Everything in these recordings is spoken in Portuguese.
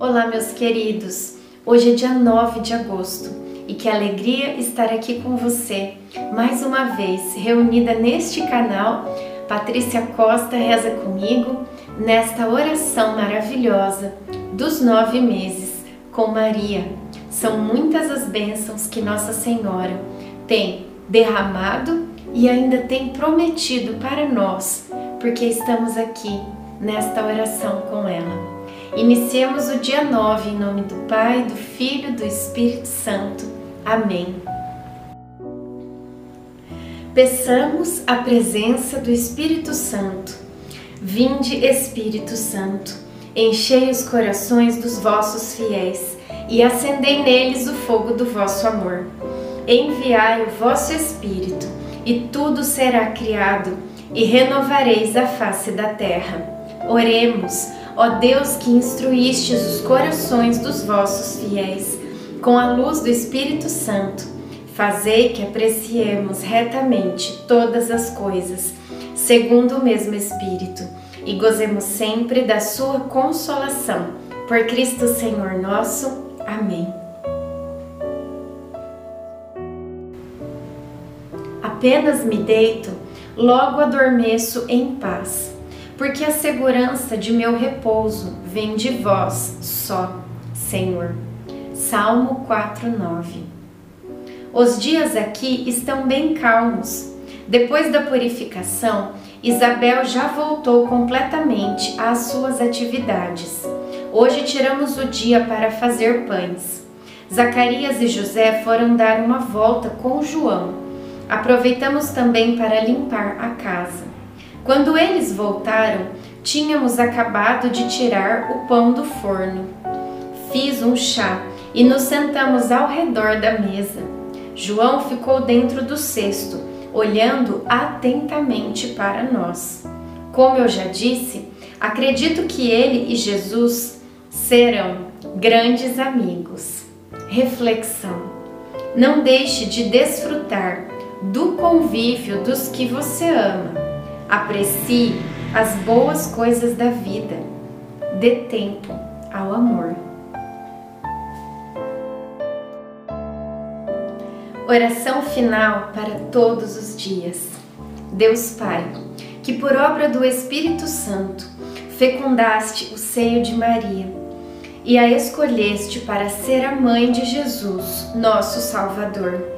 Olá, meus queridos! Hoje é dia 9 de agosto e que alegria estar aqui com você mais uma vez reunida neste canal. Patrícia Costa reza comigo nesta oração maravilhosa dos nove meses com Maria. São muitas as bênçãos que Nossa Senhora tem derramado e ainda tem prometido para nós, porque estamos aqui nesta oração com ela. Iniciemos o dia 9 em nome do Pai, do Filho e do Espírito Santo. Amém. Peçamos a presença do Espírito Santo. Vinde, Espírito Santo, enchei os corações dos vossos fiéis e acendei neles o fogo do vosso amor. Enviai o vosso Espírito, e tudo será criado, e renovareis a face da terra. Oremos Ó Deus que instruístes os corações dos vossos fiéis com a luz do Espírito Santo, fazei que apreciemos retamente todas as coisas, segundo o mesmo Espírito, e gozemos sempre da sua consolação. Por Cristo Senhor nosso. Amém. Apenas me deito, logo adormeço em paz porque a segurança de meu repouso vem de vós só, Senhor. Salmo 4:9. Os dias aqui estão bem calmos. Depois da purificação, Isabel já voltou completamente às suas atividades. Hoje tiramos o dia para fazer pães. Zacarias e José foram dar uma volta com João. Aproveitamos também para limpar a casa. Quando eles voltaram, tínhamos acabado de tirar o pão do forno. Fiz um chá e nos sentamos ao redor da mesa. João ficou dentro do cesto, olhando atentamente para nós. Como eu já disse, acredito que ele e Jesus serão grandes amigos. Reflexão: Não deixe de desfrutar do convívio dos que você ama Aprecie as boas coisas da vida. Dê tempo ao amor. Oração final para todos os dias. Deus Pai, que por obra do Espírito Santo fecundaste o seio de Maria e a escolheste para ser a mãe de Jesus, nosso Salvador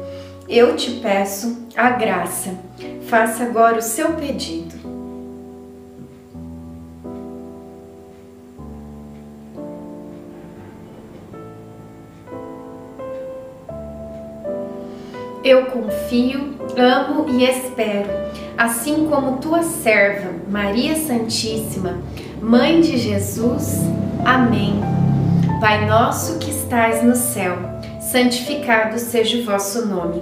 eu te peço a graça. Faça agora o seu pedido. Eu confio, amo e espero, assim como tua serva, Maria Santíssima, Mãe de Jesus. Amém. Pai nosso que estais no céu, santificado seja o vosso nome.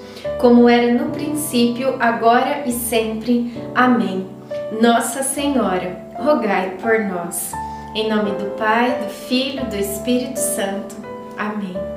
como era no princípio, agora e sempre. Amém. Nossa Senhora, rogai por nós. Em nome do Pai, do Filho do Espírito Santo. Amém.